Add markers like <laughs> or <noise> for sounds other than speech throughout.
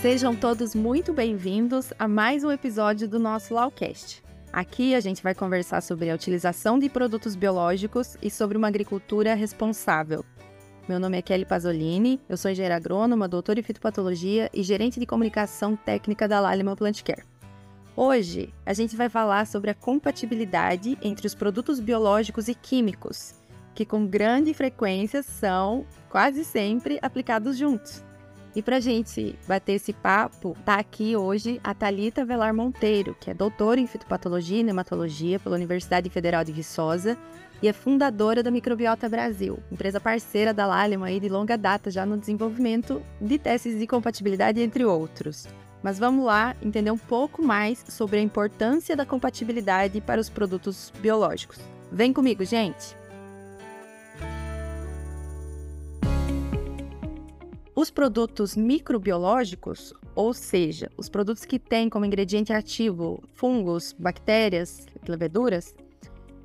Sejam todos muito bem-vindos a mais um episódio do nosso Lawcast. Aqui a gente vai conversar sobre a utilização de produtos biológicos e sobre uma agricultura responsável. Meu nome é Kelly Pasolini, eu sou engenheira agrônoma, doutora em fitopatologia e gerente de comunicação técnica da Lallema Plant Care. Hoje a gente vai falar sobre a compatibilidade entre os produtos biológicos e químicos, que com grande frequência são quase sempre aplicados juntos. E para gente bater esse papo, tá aqui hoje a Talita Velar Monteiro, que é doutora em fitopatologia e nematologia pela Universidade Federal de Viçosa e é fundadora da Microbiota Brasil, empresa parceira da Lallema aí de longa data já no desenvolvimento de testes de compatibilidade entre outros. Mas vamos lá entender um pouco mais sobre a importância da compatibilidade para os produtos biológicos. Vem comigo, gente! Os produtos microbiológicos, ou seja, os produtos que têm como ingrediente ativo fungos, bactérias, leveduras,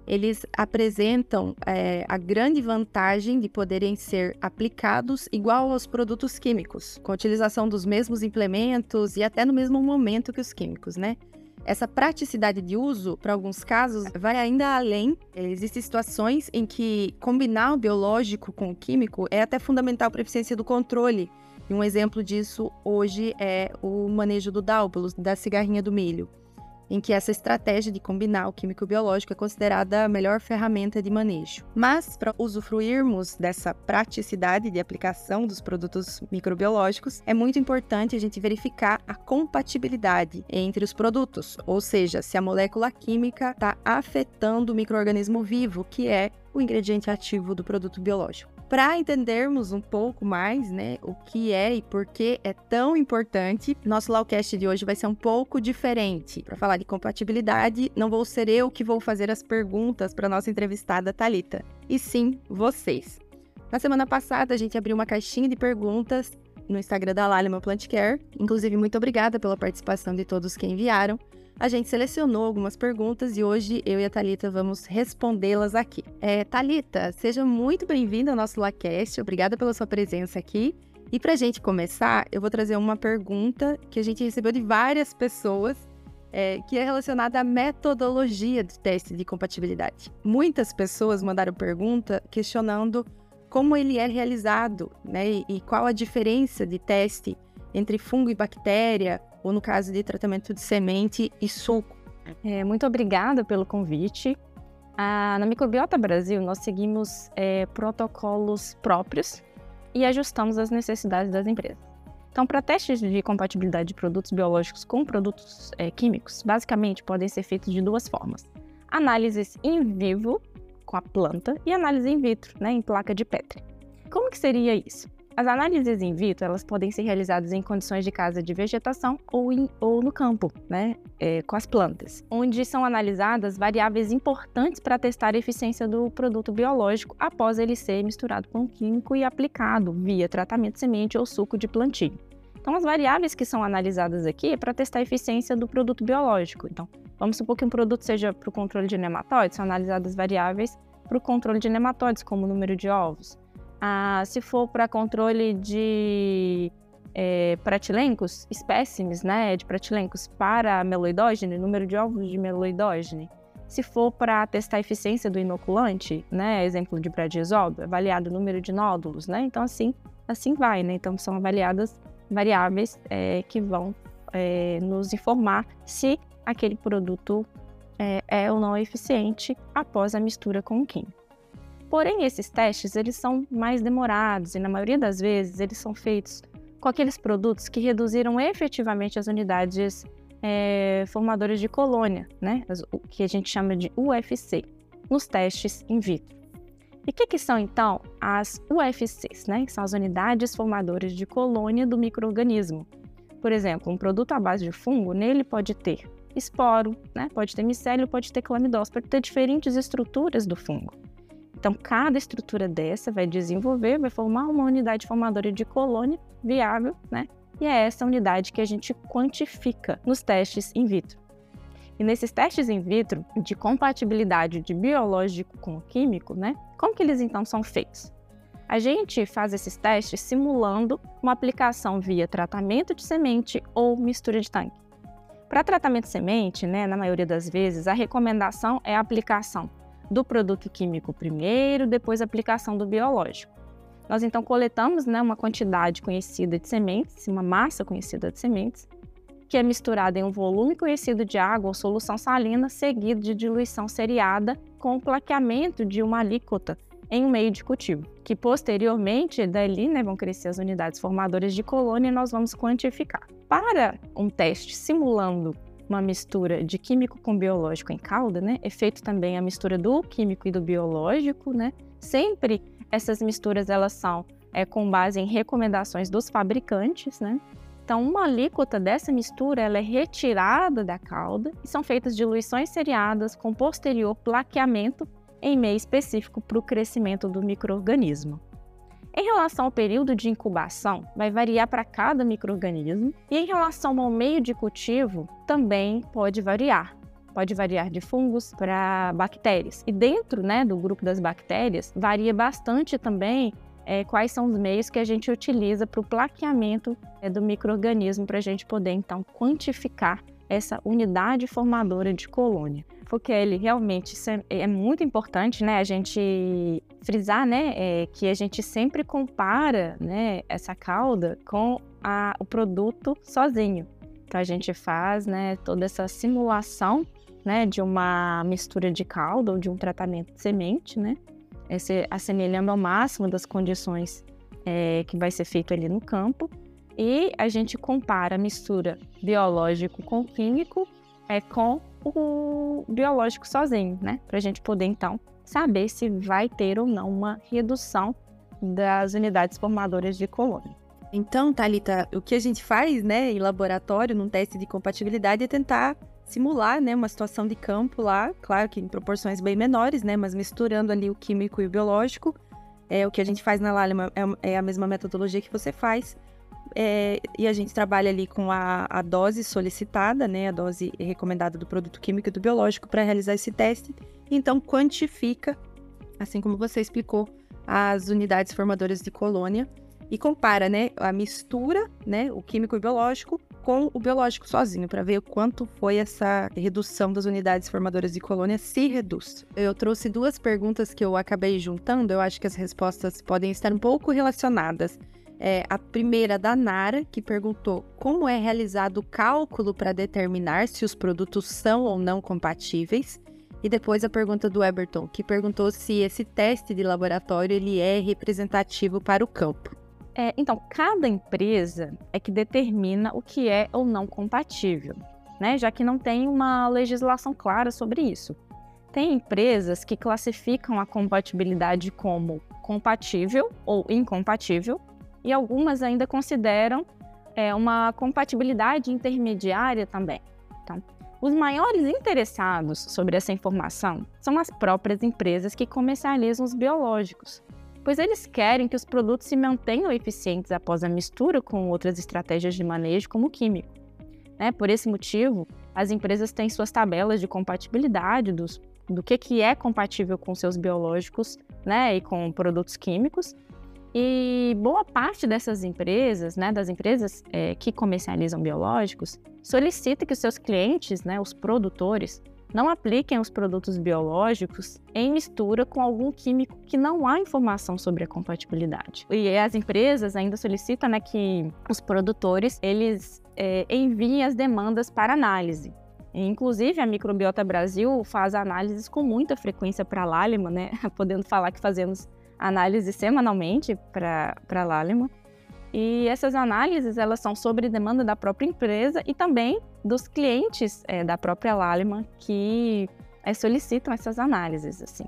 eles apresentam é, a grande vantagem de poderem ser aplicados igual aos produtos químicos, com a utilização dos mesmos implementos e até no mesmo momento que os químicos, né? Essa praticidade de uso, para alguns casos, vai ainda além. Existem situações em que combinar o biológico com o químico é até fundamental para a eficiência do controle. E um exemplo disso hoje é o manejo do dálbulos, da cigarrinha do milho em que essa estratégia de combinar o químico biológico é considerada a melhor ferramenta de manejo. Mas, para usufruirmos dessa praticidade de aplicação dos produtos microbiológicos, é muito importante a gente verificar a compatibilidade entre os produtos, ou seja, se a molécula química está afetando o microorganismo vivo, que é o ingrediente ativo do produto biológico para entendermos um pouco mais, né, o que é e por que é tão importante, nosso Lawcast de hoje vai ser um pouco diferente. Para falar de compatibilidade, não vou ser eu que vou fazer as perguntas para nossa entrevistada Talita, e sim vocês. Na semana passada, a gente abriu uma caixinha de perguntas no Instagram da Lalima Plant Care. Inclusive, muito obrigada pela participação de todos que enviaram a gente selecionou algumas perguntas e hoje eu e a Talita vamos respondê-las aqui. É, Talita, seja muito bem-vinda ao nosso LaCast. Obrigada pela sua presença aqui. E para a gente começar, eu vou trazer uma pergunta que a gente recebeu de várias pessoas, é, que é relacionada à metodologia do teste de compatibilidade. Muitas pessoas mandaram pergunta questionando como ele é realizado, né, e, qual a diferença de teste entre fungo e bactéria, ou no caso de tratamento de semente e suco. É, muito obrigada pelo convite. Ah, na Microbiota Brasil, nós seguimos é, protocolos próprios e ajustamos as necessidades das empresas. Então, para testes de compatibilidade de produtos biológicos com produtos é, químicos, basicamente podem ser feitos de duas formas: análises in vivo com a planta e análise in vitro, né, em placa de Petri. Como que seria isso? As análises in vitro elas podem ser realizadas em condições de casa de vegetação ou, ou no campo, né, é, com as plantas, onde são analisadas variáveis importantes para testar a eficiência do produto biológico após ele ser misturado com químico e aplicado via tratamento semente ou suco de plantio. Então, as variáveis que são analisadas aqui é para testar a eficiência do produto biológico. Então, vamos supor que um produto seja para o controle de nematóides, são analisadas variáveis para o controle de nematóides, como o número de ovos ah, se for para controle de é, pratilencos, espécimes né, de pratilencos para meloidógene, número de ovos de meloidógene. Se for para testar a eficiência do inoculante, né, exemplo de bradiazol, avaliado o número de nódulos, né? Então assim, assim vai, né? Então são avaliadas variáveis é, que vão é, nos informar se aquele produto é, é ou não eficiente após a mistura com o químico. Porém, esses testes eles são mais demorados e na maioria das vezes eles são feitos com aqueles produtos que reduziram efetivamente as unidades é, formadoras de colônia, né? o que a gente chama de UFC, nos testes in vitro. E o que, que, são então as UFCs, né? Que são as unidades formadoras de colônia do microorganismo. Por exemplo, um produto à base de fungo, nele pode ter esporo, né? pode ter micélio, pode ter clamidose, pode ter diferentes estruturas do fungo. Então, cada estrutura dessa vai desenvolver, vai formar uma unidade formadora de colônia viável, né? E é essa unidade que a gente quantifica nos testes in vitro. E nesses testes in vitro de compatibilidade de biológico com químico, né? Como que eles então são feitos? A gente faz esses testes simulando uma aplicação via tratamento de semente ou mistura de tanque. Para tratamento de semente, né, na maioria das vezes, a recomendação é a aplicação do produto químico primeiro, depois a aplicação do biológico. Nós então coletamos né, uma quantidade conhecida de sementes, uma massa conhecida de sementes, que é misturada em um volume conhecido de água ou solução salina, seguido de diluição seriada com o plaqueamento de uma alíquota em um meio de cultivo, que posteriormente, dali, né, vão crescer as unidades formadoras de colônia e nós vamos quantificar. Para um teste simulando uma mistura de químico com biológico em calda, né, é feito também a mistura do químico e do biológico, né, sempre essas misturas elas são é, com base em recomendações dos fabricantes, né, então, uma alíquota dessa mistura ela é retirada da calda e são feitas diluições seriadas com posterior plaqueamento em meio específico para o crescimento do microorganismo. Em relação ao período de incubação, vai variar para cada microorganismo e em relação ao meio de cultivo, também pode variar. Pode variar de fungos para bactérias. E dentro né, do grupo das bactérias, varia bastante também é, quais são os meios que a gente utiliza para o plaqueamento é, do microorganismo para a gente poder então quantificar essa unidade formadora de colônia. Porque ele realmente é, é muito importante, né, a gente frisar, né, é, que a gente sempre compara, né, essa cauda com a, o produto sozinho. Então a gente faz, né, toda essa simulação, né, de uma mistura de calda ou de um tratamento de semente, né, se assemelhando ao máximo das condições é, que vai ser feito ali no campo. E a gente compara a mistura biológico com químico é, com o biológico sozinho, né? Para a gente poder então saber se vai ter ou não uma redução das unidades formadoras de colônia. Então, Thalita, o que a gente faz, né, em laboratório, num teste de compatibilidade, é tentar simular, né, uma situação de campo lá, claro que em proporções bem menores, né, mas misturando ali o químico e o biológico. É, o que a gente faz na Lálima é, é a mesma metodologia que você faz. É, e a gente trabalha ali com a, a, dose solicitada, né, a dose recomendada do produto químico e do biológico para realizar esse teste. Então, quantifica, assim como você explicou, as unidades formadoras de colônia e compara, né, a mistura, né, o químico e o biológico com o biológico sozinho, para ver o quanto foi essa redução das unidades formadoras de colônia, se reduz. Eu trouxe duas perguntas que eu acabei juntando, eu acho que as respostas podem estar um pouco relacionadas. É, a primeira da Nara, que perguntou como é realizado o cálculo para determinar se os produtos são ou não compatíveis. E depois a pergunta do Eberton, que perguntou se esse teste de laboratório ele é representativo para o campo. É, então, cada empresa é que determina o que é ou não compatível, né? já que não tem uma legislação clara sobre isso. Tem empresas que classificam a compatibilidade como compatível ou incompatível, e algumas ainda consideram é, uma compatibilidade intermediária também. Então, os maiores interessados sobre essa informação são as próprias empresas que comercializam os biológicos, pois eles querem que os produtos se mantenham eficientes após a mistura com outras estratégias de manejo, como o químico. Né? Por esse motivo, as empresas têm suas tabelas de compatibilidade dos, do que, que é compatível com seus biológicos né, e com produtos químicos. E boa parte dessas empresas, né, das empresas é, que comercializam biológicos, solicita que os seus clientes, né, os produtores, não apliquem os produtos biológicos em mistura com algum químico que não há informação sobre a compatibilidade. E as empresas ainda solicitam né, que os produtores eles é, enviem as demandas para análise. Inclusive, a Microbiota Brasil faz análises com muita frequência para a Lálima, né? <laughs> podendo falar que fazemos análise semanalmente para a Lálima. E essas análises elas são sobre demanda da própria empresa e também dos clientes é, da própria Lallemand que é, solicitam essas análises. assim.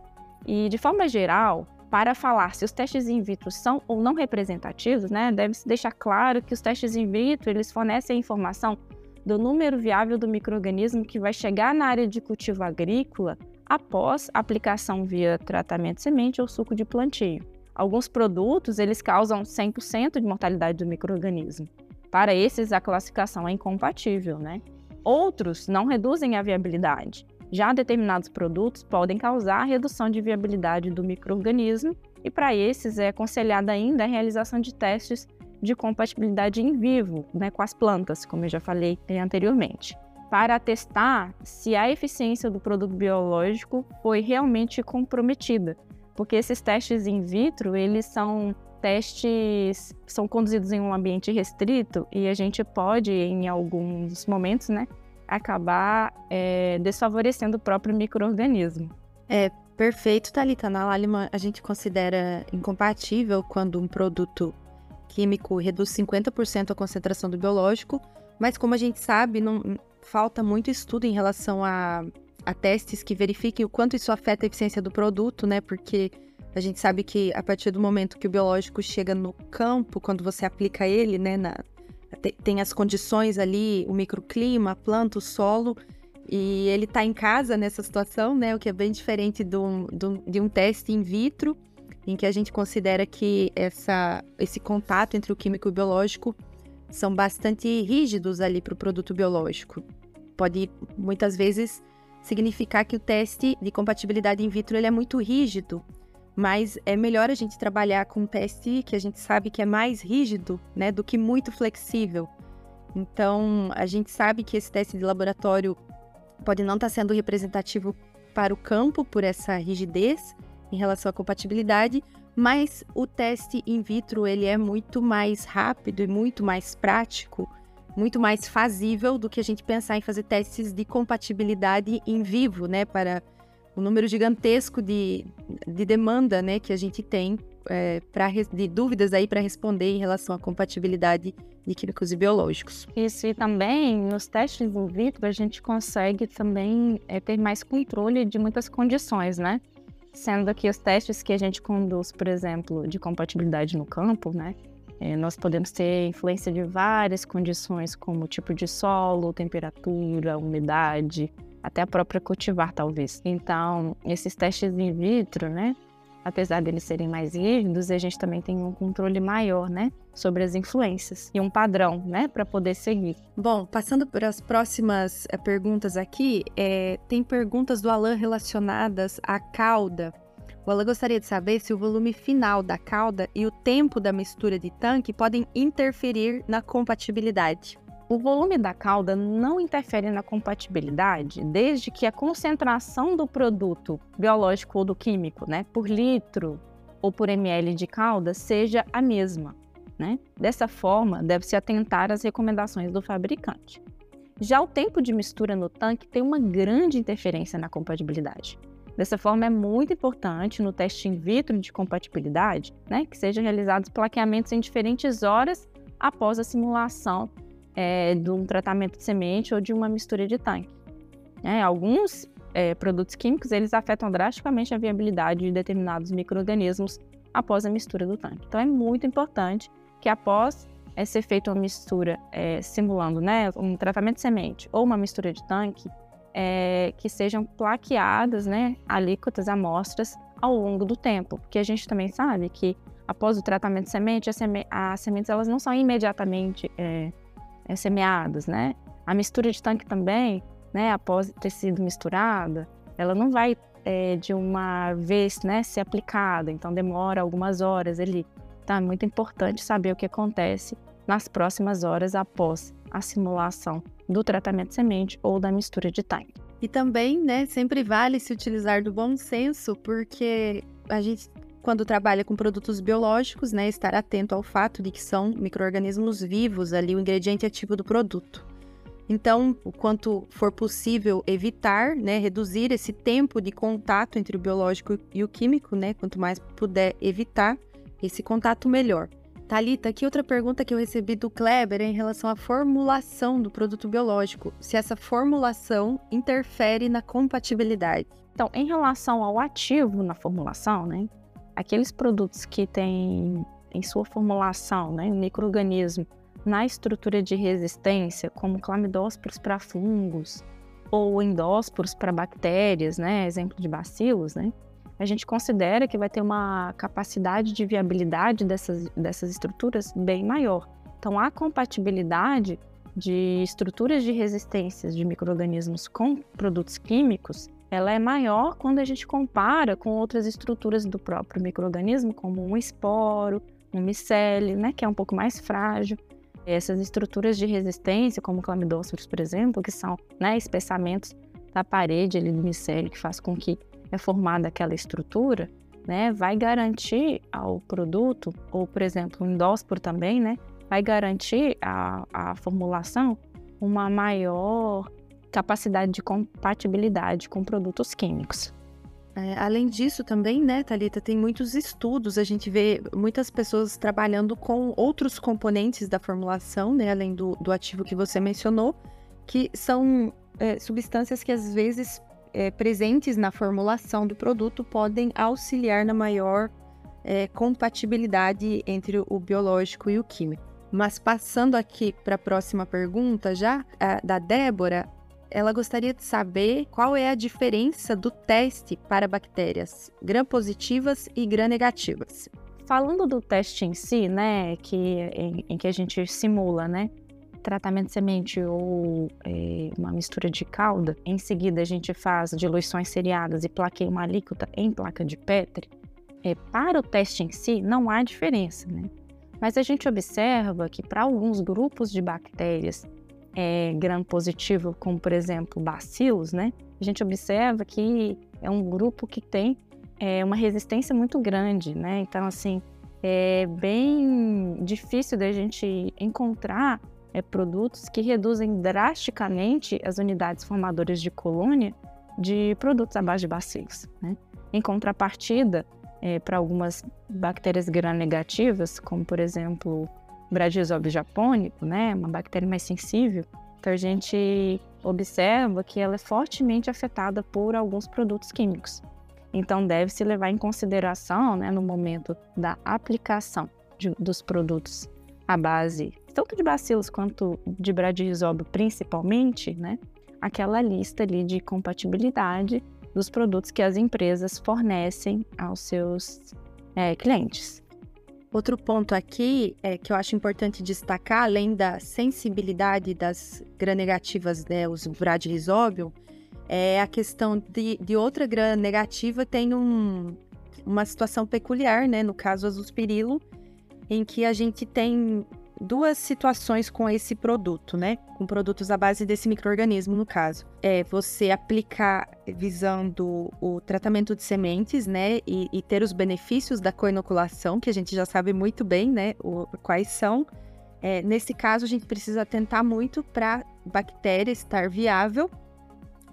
E de forma geral, para falar se os testes in vitro são ou não representativos, né, deve-se deixar claro que os testes in vitro eles fornecem a informação do número viável do microorganismo que vai chegar na área de cultivo agrícola após aplicação via tratamento semente ou suco de plantio. Alguns produtos, eles causam 100% de mortalidade do microorganismo. Para esses, a classificação é incompatível, né? Outros não reduzem a viabilidade. Já determinados produtos podem causar redução de viabilidade do microorganismo E para esses é aconselhada ainda a realização de testes de compatibilidade em vivo, né, com as plantas, como eu já falei anteriormente, para testar se a eficiência do produto biológico foi realmente comprometida, porque esses testes in vitro, eles são testes são conduzidos em um ambiente restrito e a gente pode, em alguns momentos, né, acabar é, desfavorecendo o próprio microorganismo. É perfeito, Thalita. Na Lálima, a gente considera incompatível quando um produto químico reduz 50% a concentração do biológico, mas como a gente sabe, não falta muito estudo em relação a, a testes que verifiquem o quanto isso afeta a eficiência do produto, né? Porque a gente sabe que a partir do momento que o biológico chega no campo, quando você aplica ele, né, na, tem as condições ali, o microclima, a planta, o solo, e ele está em casa nessa situação, né, o que é bem diferente do, do, de um teste in vitro, em que a gente considera que essa, esse contato entre o químico e o biológico são bastante rígidos ali para o produto biológico. Pode muitas vezes significar que o teste de compatibilidade in vitro ele é muito rígido, mas é melhor a gente trabalhar com um teste que a gente sabe que é mais rígido, né, do que muito flexível. Então, a gente sabe que esse teste de laboratório pode não estar tá sendo representativo para o campo por essa rigidez, em relação à compatibilidade, mas o teste in vitro ele é muito mais rápido e muito mais prático, muito mais fazível do que a gente pensar em fazer testes de compatibilidade em vivo, né, para o número gigantesco de, de demanda, né, que a gente tem é, pra, de dúvidas aí para responder em relação à compatibilidade de químicos e biológicos. Isso, e também nos testes in vitro a gente consegue também é, ter mais controle de muitas condições, né? Sendo que os testes que a gente conduz, por exemplo, de compatibilidade no campo, né? É, nós podemos ter influência de várias condições, como tipo de solo, temperatura, umidade, até a própria cultivar, talvez. Então, esses testes in vitro, né? Apesar deles serem mais rígidos, a gente também tem um controle maior, né, sobre as influências e um padrão, né, para poder seguir. Bom, passando para as próximas é, perguntas aqui, é, tem perguntas do Alan relacionadas à cauda. O Alan gostaria de saber se o volume final da cauda e o tempo da mistura de tanque podem interferir na compatibilidade. O volume da cauda não interfere na compatibilidade desde que a concentração do produto biológico ou do químico, né, por litro ou por ml de cauda seja a mesma. Né? Dessa forma, deve-se atentar às recomendações do fabricante. Já o tempo de mistura no tanque tem uma grande interferência na compatibilidade. Dessa forma, é muito importante no teste in vitro de compatibilidade né, que sejam realizados plaqueamentos em diferentes horas após a simulação é, de um tratamento de semente ou de uma mistura de tanque. É, alguns é, produtos químicos eles afetam drasticamente a viabilidade de determinados micro-organismos após a mistura do tanque. Então é muito importante que após é, ser feita uma mistura é, simulando né, um tratamento de semente ou uma mistura de tanque, é, que sejam plaqueadas né, alíquotas, amostras ao longo do tempo, porque a gente também sabe que após o tratamento de semente, as, seme as sementes elas não são imediatamente é, semeadas, né? A mistura de tanque também, né, após ter sido misturada, ela não vai é, de uma vez, né, ser aplicada, então demora algumas horas ali. Então é muito importante saber o que acontece nas próximas horas após a simulação do tratamento de semente ou da mistura de tanque. E também, né, sempre vale se utilizar do bom senso, porque a gente quando trabalha com produtos biológicos, né, estar atento ao fato de que são micro-organismos vivos ali, o ingrediente ativo do produto. Então, o quanto for possível evitar, né, reduzir esse tempo de contato entre o biológico e o químico, né, quanto mais puder evitar esse contato, melhor. Talita, aqui outra pergunta que eu recebi do Kleber é em relação à formulação do produto biológico, se essa formulação interfere na compatibilidade. Então, em relação ao ativo na formulação, né, aqueles produtos que têm em sua formulação, né, microorganismo na estrutura de resistência, como clamidósporos para fungos ou endósporos para bactérias, né, exemplo de bacilos, né, a gente considera que vai ter uma capacidade de viabilidade dessas, dessas estruturas bem maior. Então, a compatibilidade de estruturas de resistências de microorganismos com produtos químicos ela é maior quando a gente compara com outras estruturas do próprio microorganismo, como um esporo, um micélio, né, que é um pouco mais frágil. Essas estruturas de resistência, como clamidóceros, por exemplo, que são né, espessamentos da parede ali do micélio que faz com que é formada aquela estrutura, né, vai garantir ao produto, ou por exemplo, o endósporo também, né, vai garantir a, a formulação uma maior capacidade de compatibilidade com produtos químicos. É, além disso, também, né, Thalita, tem muitos estudos, a gente vê muitas pessoas trabalhando com outros componentes da formulação, né, além do, do ativo que você mencionou, que são é, substâncias que às vezes é, presentes na formulação do produto podem auxiliar na maior é, compatibilidade entre o biológico e o químico. Mas passando aqui para a próxima pergunta, já da Débora, ela gostaria de saber qual é a diferença do teste para bactérias gram-positivas e gram-negativas. Falando do teste em si, né, que, em, em que a gente simula, né, tratamento de semente ou é, uma mistura de calda, em seguida a gente faz diluições seriadas e plaqueia uma alíquota em placa de Petri, é, para o teste em si não há diferença, né? Mas a gente observa que para alguns grupos de bactérias é, gram-positivo, como por exemplo bacilos, né? A gente observa que é um grupo que tem é, uma resistência muito grande, né? Então, assim, é bem difícil da gente encontrar é, produtos que reduzem drasticamente as unidades formadoras de colônia de produtos à base de bacilos. Né? Em contrapartida, é, para algumas bactérias gram-negativas, como por exemplo Bradisóbio japônico, né, uma bactéria mais sensível, então a gente observa que ela é fortemente afetada por alguns produtos químicos. Então deve-se levar em consideração, né, no momento da aplicação de, dos produtos à base tanto de bacilos quanto de bradisóbio principalmente, né, aquela lista ali de compatibilidade dos produtos que as empresas fornecem aos seus é, clientes. Outro ponto aqui é que eu acho importante destacar, além da sensibilidade das gram-negativas, né, os bradisóbio, é a questão de, de outra gram-negativa tem um, uma situação peculiar, né, no caso azospirilo, em que a gente tem duas situações com esse produto, né? Com produtos à base desse microorganismo, no caso. É você aplicar visando o tratamento de sementes, né? E, e ter os benefícios da coinoculação, que a gente já sabe muito bem, né? O, quais são. É, nesse caso, a gente precisa atentar muito para bactéria estar viável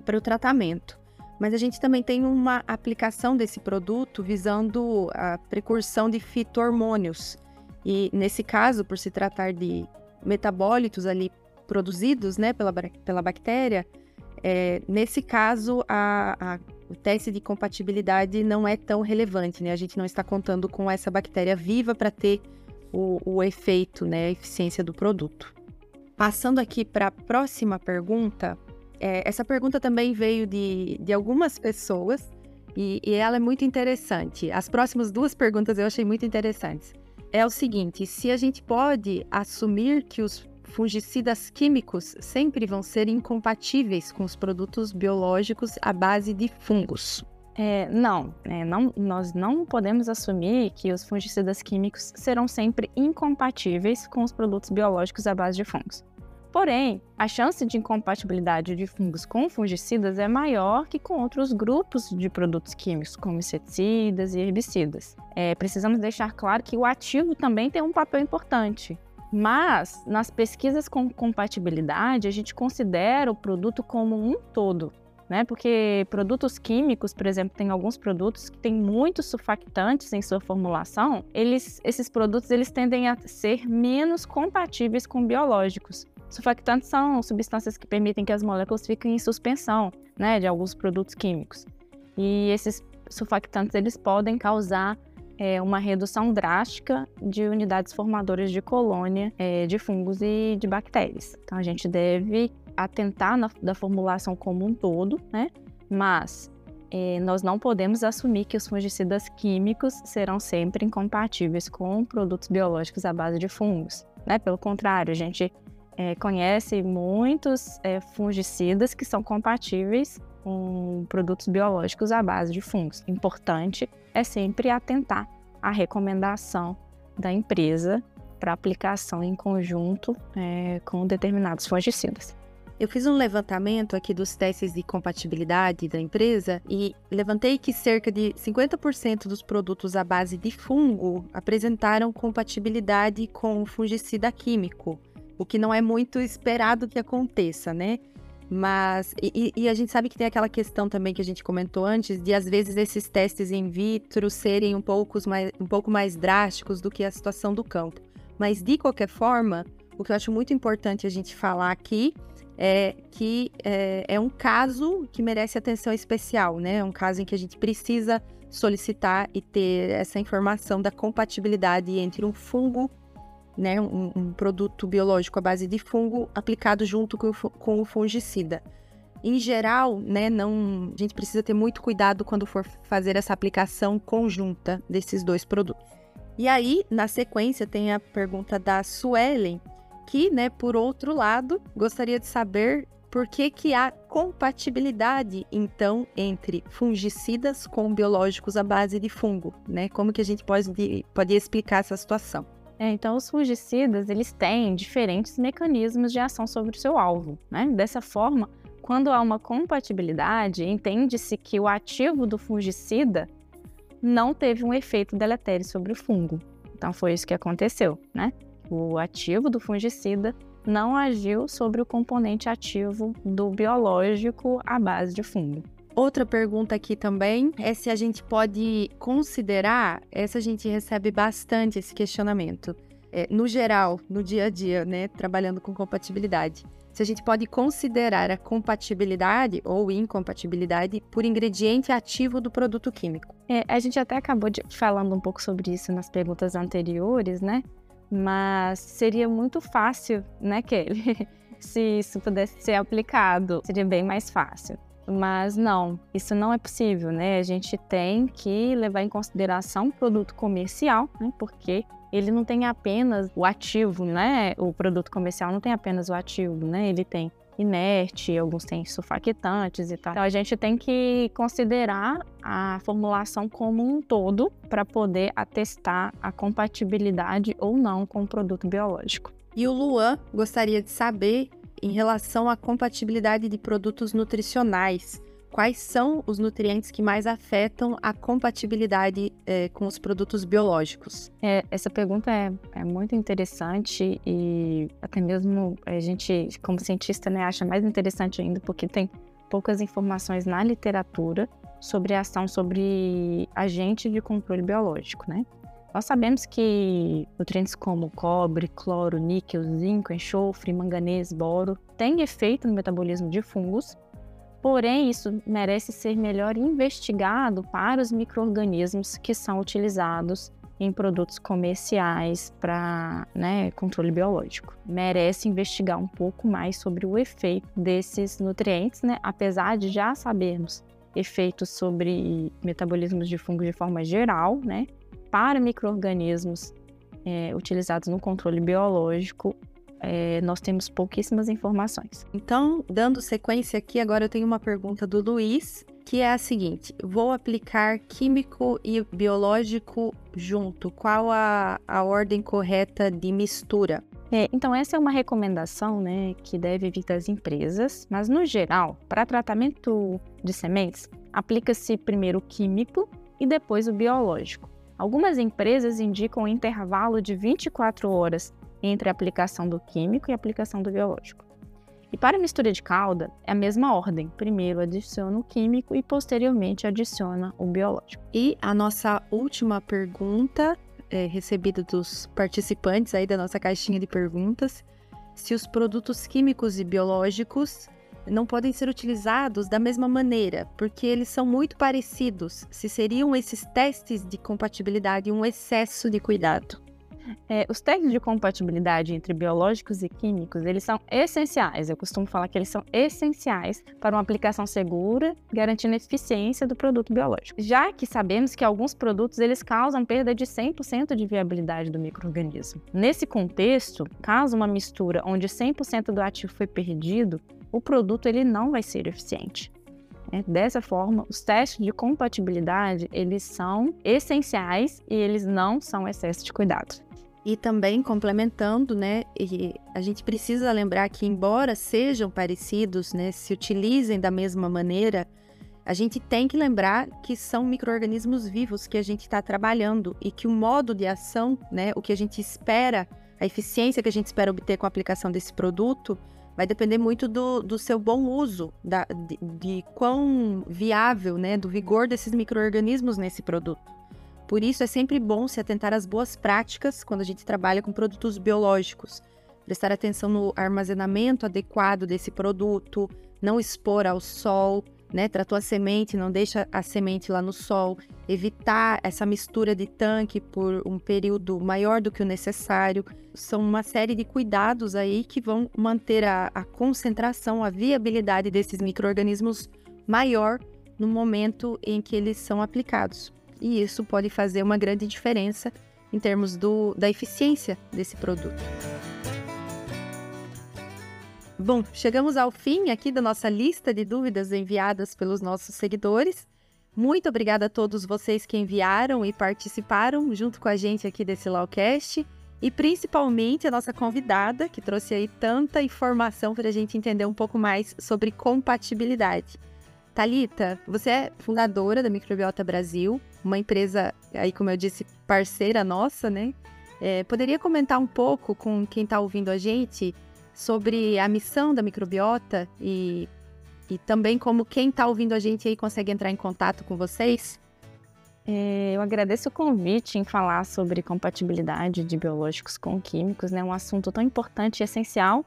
para o tratamento. Mas a gente também tem uma aplicação desse produto visando a precursão de fitohormônios, e nesse caso, por se tratar de metabólitos ali produzidos né, pela, pela bactéria, é, nesse caso a, a, o teste de compatibilidade não é tão relevante, né? A gente não está contando com essa bactéria viva para ter o, o, efeito, né, a eficiência do produto. Passando aqui para a próxima pergunta, é, essa pergunta também veio de, de algumas pessoas e, e ela é muito interessante. As próximas duas perguntas eu achei muito interessantes é o seguinte: se a gente pode assumir que os fungicidas químicos sempre vão ser incompatíveis com os produtos biológicos à base de fungos. É, não, é, não, nós não podemos assumir que os fungicidas químicos serão sempre incompatíveis com os produtos biológicos à base de fungos. Porém, a chance de incompatibilidade de fungos com fungicidas é maior que com outros grupos de produtos químicos, como inseticidas e herbicidas. É, precisamos deixar claro que o ativo também tem um papel importante. Mas, nas pesquisas com compatibilidade, a gente considera o produto como um todo, né? Porque produtos químicos, por exemplo, tem alguns produtos que têm muitos surfactantes em sua formulação. Eles, esses produtos eles tendem a ser menos compatíveis com biológicos. Surfactantes são substâncias que permitem que as moléculas fiquem em suspensão, né, de alguns produtos químicos. E esses surfactantes eles podem causar é, uma redução drástica de unidades formadoras de colônia é, de fungos e de bactérias. Então a gente deve atentar na da formulação como um todo, né? Mas é, nós não podemos assumir que os fungicidas químicos serão sempre incompatíveis com produtos biológicos à base de fungos. Né? Pelo contrário, a gente é, conhece muitos é, fungicidas que são compatíveis com produtos biológicos à base de fungos. Importante é sempre atentar à recomendação da empresa para aplicação em conjunto é, com determinados fungicidas. Eu fiz um levantamento aqui dos testes de compatibilidade da empresa e levantei que cerca de 50% dos produtos à base de fungo apresentaram compatibilidade com fungicida químico, o que não é muito esperado que aconteça, né? Mas, e, e, a gente sabe que tem aquela questão também que a gente comentou antes, de às vezes esses testes in vitro serem um pouco mais, um pouco mais drásticos do que a situação do campo. Mas, de qualquer forma, o que eu acho muito importante a gente falar aqui é que é, é, um caso que merece atenção especial, né? É um caso em que a gente precisa solicitar e ter essa informação da compatibilidade entre um fungo, né, um, um produto biológico à base de fungo aplicado junto com o, fungicida. Em geral, né, não, a gente precisa ter muito cuidado quando for fazer essa aplicação conjunta desses dois produtos. E aí, na sequência, tem a pergunta da Suelen, que, né, por outro lado, gostaria de saber por que, que há compatibilidade, então, entre fungicidas com biológicos à base de fungo, né? Como que a gente pode, pode explicar essa situação? É, então, os fungicidas, eles têm diferentes mecanismos de ação sobre o seu alvo, né? Dessa forma, quando há uma compatibilidade, entende-se que o ativo do fungicida não teve um efeito deletério sobre o fungo. Então, foi isso que aconteceu, né? o ativo do fungicida não agiu sobre o componente ativo do biológico à base de fungo. Outra pergunta aqui também é se a gente pode considerar, essa a gente recebe bastante esse questionamento, é, no geral, no dia a dia, né, trabalhando com compatibilidade. Se a gente pode considerar a compatibilidade ou incompatibilidade por ingrediente ativo do produto químico. É, a gente até acabou de, falando um pouco sobre isso nas perguntas anteriores, né? Mas seria muito fácil, né, Kelly? <laughs> Se isso pudesse ser aplicado, seria bem mais fácil. Mas não, isso não é possível, né? A gente tem que levar em consideração o produto comercial, né? Porque ele não tem apenas o ativo, né? O produto comercial não tem apenas o ativo, né? Ele tem inerte, alguns têm sulfaquitantes e tal. Então a gente tem que considerar a formulação como um todo para poder atestar a compatibilidade ou não com o produto biológico. E o Luan gostaria de saber em relação à compatibilidade de produtos nutricionais quais são os nutrientes que mais afetam a compatibilidade é, com os produtos biológicos? É, essa pergunta é, é, muito interessante e até mesmo a gente, como cientista, né, acha mais interessante ainda porque tem poucas informações na literatura sobre a ação sobre agente de controle biológico, né? Nós sabemos que nutrientes como cobre, cloro, níquel, zinco, enxofre, manganês, boro têm efeito no metabolismo de fungos Porém, isso merece ser melhor investigado para os micro-organismos que são utilizados em produtos comerciais para né, controle biológico. Merece investigar um pouco mais sobre o efeito desses nutrientes, né? apesar de já sabermos efeitos sobre metabolismos de fungo de forma geral, né? Para micro-organismos é, utilizados no controle biológico, é, nós temos pouquíssimas informações. Então, dando sequência aqui, agora eu tenho uma pergunta do Luiz, que é a seguinte: vou aplicar químico e biológico junto. Qual a, a ordem correta de mistura? É, então, essa é uma recomendação né, que deve vir das empresas, mas no geral, para tratamento de sementes, aplica-se primeiro o químico e depois o biológico. Algumas empresas indicam um intervalo de 24 horas entre a aplicação do químico e a aplicação do biológico. E para a mistura de calda, é a mesma ordem. Primeiro adiciona o químico e posteriormente adiciona o biológico. E a nossa última pergunta, é, recebida dos participantes aí da nossa caixinha de perguntas, se os produtos químicos e biológicos não podem ser utilizados da mesma maneira, porque eles são muito parecidos. Se seriam esses testes de compatibilidade um excesso de cuidado? É, os testes de compatibilidade entre biológicos e químicos, eles são essenciais. Eu costumo falar que eles são essenciais para uma aplicação segura, garantindo a eficiência do produto biológico. Já que sabemos que alguns produtos eles causam perda de 100% de viabilidade do microorganismo. Nesse contexto, caso uma mistura onde 100% do ativo foi perdido, o produto ele não vai ser eficiente. Né? Dessa forma, os testes de compatibilidade, eles são essenciais e eles não são excesso de cuidado. E também complementando, né, a gente precisa lembrar que embora sejam parecidos, né, se utilizem da mesma maneira, a gente tem que lembrar que são micro-organismos vivos que a gente está trabalhando e que o modo de ação, né, o que a gente espera, a eficiência que a gente espera obter com a aplicação desse produto, vai depender muito do, do seu bom uso, da, de, de quão viável, né, do vigor desses micro-organismos nesse produto. Por isso, é sempre bom se atentar às boas práticas quando a gente trabalha com produtos biológicos. Prestar atenção no armazenamento adequado desse produto, não expor ao sol, né? Tratou a semente, não deixa a semente lá no sol, evitar essa mistura de tanque por um período maior do que o necessário. São uma série de cuidados aí que vão manter a, a concentração, a viabilidade desses micro-organismos maior no momento em que eles são aplicados e isso pode fazer uma grande diferença em termos do, da eficiência desse produto. Bom, chegamos ao fim aqui da nossa lista de dúvidas enviadas pelos nossos seguidores. Muito obrigada a todos vocês que enviaram e participaram junto com a gente aqui desse Lawcast e principalmente a nossa convidada que trouxe aí tanta informação para a gente entender um pouco mais sobre compatibilidade. Talita, você é fundadora da Microbiota Brasil, uma empresa, aí como eu disse, parceira nossa, né? É, poderia comentar um pouco com quem está ouvindo a gente sobre a missão da microbiota e, e também como quem está ouvindo a gente aí consegue entrar em contato com vocês? É, eu agradeço o convite em falar sobre compatibilidade de biológicos com químicos, né? Um assunto tão importante e essencial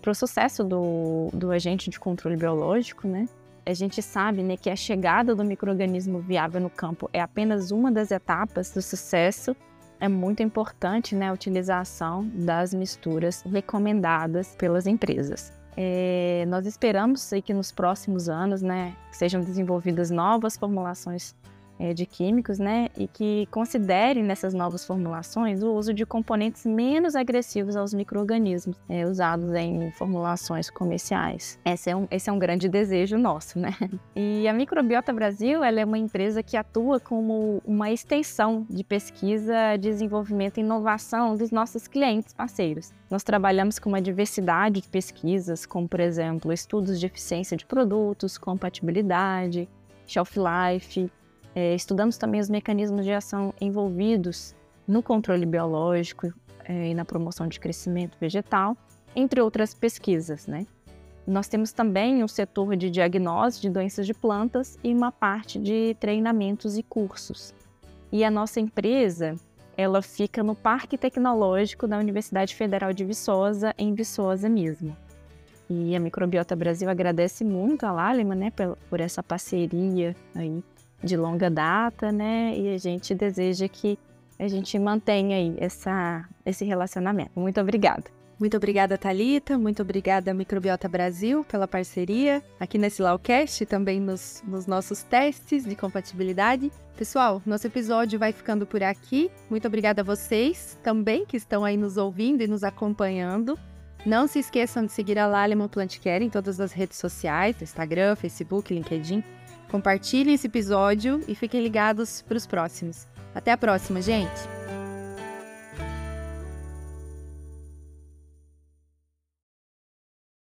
para o sucesso do, do agente de controle biológico, né? a gente sabe né, que a chegada do microorganismo viável no campo é apenas uma das etapas do sucesso. É muito importante né, a utilização das misturas recomendadas pelas empresas. É, nós esperamos que nos próximos anos né, sejam desenvolvidas novas formulações de químicos, né, e que considerem nessas novas formulações o uso de componentes menos agressivos aos micro-organismos é, usados em formulações comerciais. Esse é, um, esse é um grande desejo nosso, né? E a Microbiota Brasil ela é uma empresa que atua como uma extensão de pesquisa, desenvolvimento e inovação dos nossos clientes parceiros. Nós trabalhamos com uma diversidade de pesquisas, como, por exemplo, estudos de eficiência de produtos, compatibilidade, shelf life, é, estudamos também os mecanismos de ação envolvidos no controle biológico é, e na promoção de crescimento vegetal, entre outras pesquisas, né? Nós temos também um setor de diagnóstico de doenças de plantas e uma parte de treinamentos e cursos. E a nossa empresa, ela fica no Parque Tecnológico da Universidade Federal de Viçosa, em Viçosa mesmo. E a Microbiota Brasil agradece muito a Lálima, né, por essa parceria aí de longa data, né? E a gente deseja que a gente mantenha aí essa, esse relacionamento. Muito obrigada. Muito obrigada, Talita. Muito obrigada, Microbiota Brasil, pela parceria aqui nesse Lawcast, também nos, nos nossos testes de compatibilidade. Pessoal, nosso episódio vai ficando por aqui. Muito obrigada a vocês também que estão aí nos ouvindo e nos acompanhando. Não se esqueçam de seguir a Laleman Plant Care em todas as redes sociais, Instagram, Facebook, LinkedIn. Compartilhem esse episódio e fiquem ligados para os próximos. Até a próxima, gente!